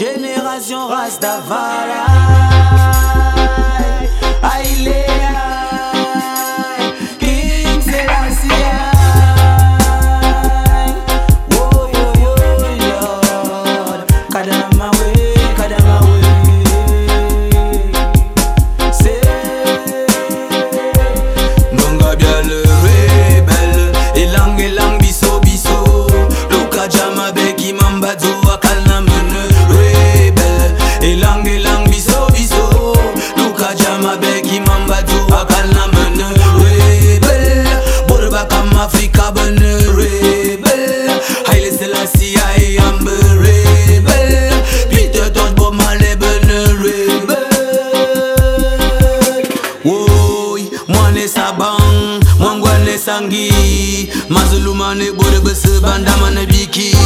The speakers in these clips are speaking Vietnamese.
Génération Rastavala. Kam Afrika Haile Selassie I am a rebelle Peter Tosh Bob Marley bene rebelle Woy, mwane sabang, mwangwane sangi Mazulumane bore bese banda mane biki.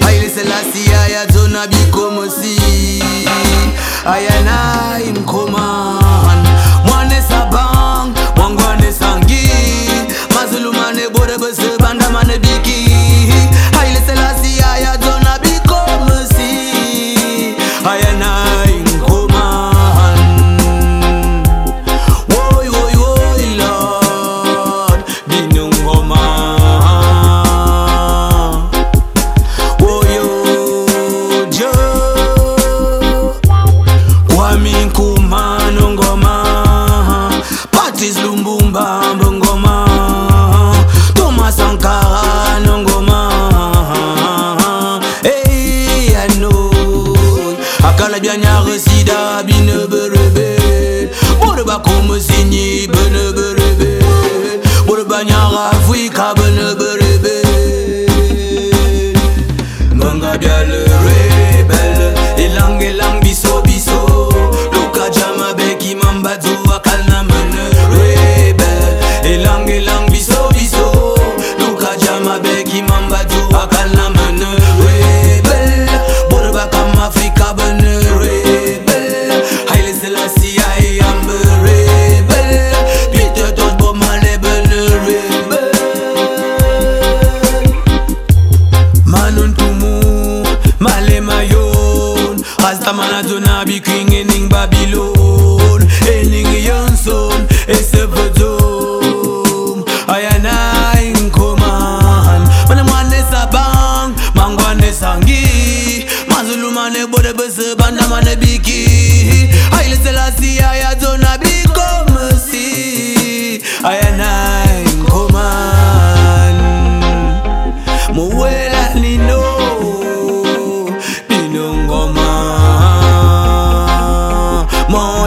Haile Selassie aya zona biko mosi Ayana. rebelle rebelle. Elanga elambiso biso loka jamabeki mambadu man a don't be king in Babylon. Ending your son, it's a doom I am I in command. Man a man is a bang, man one is hangi Man Zulu man a bode bese banda man a biki I listen I see I don't be come see. I 뭐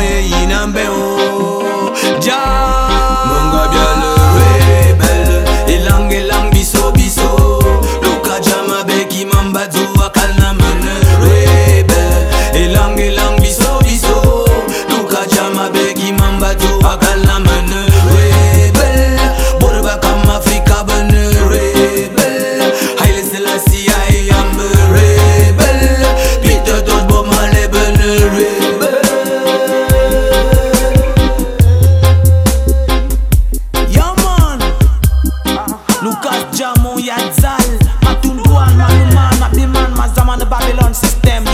system.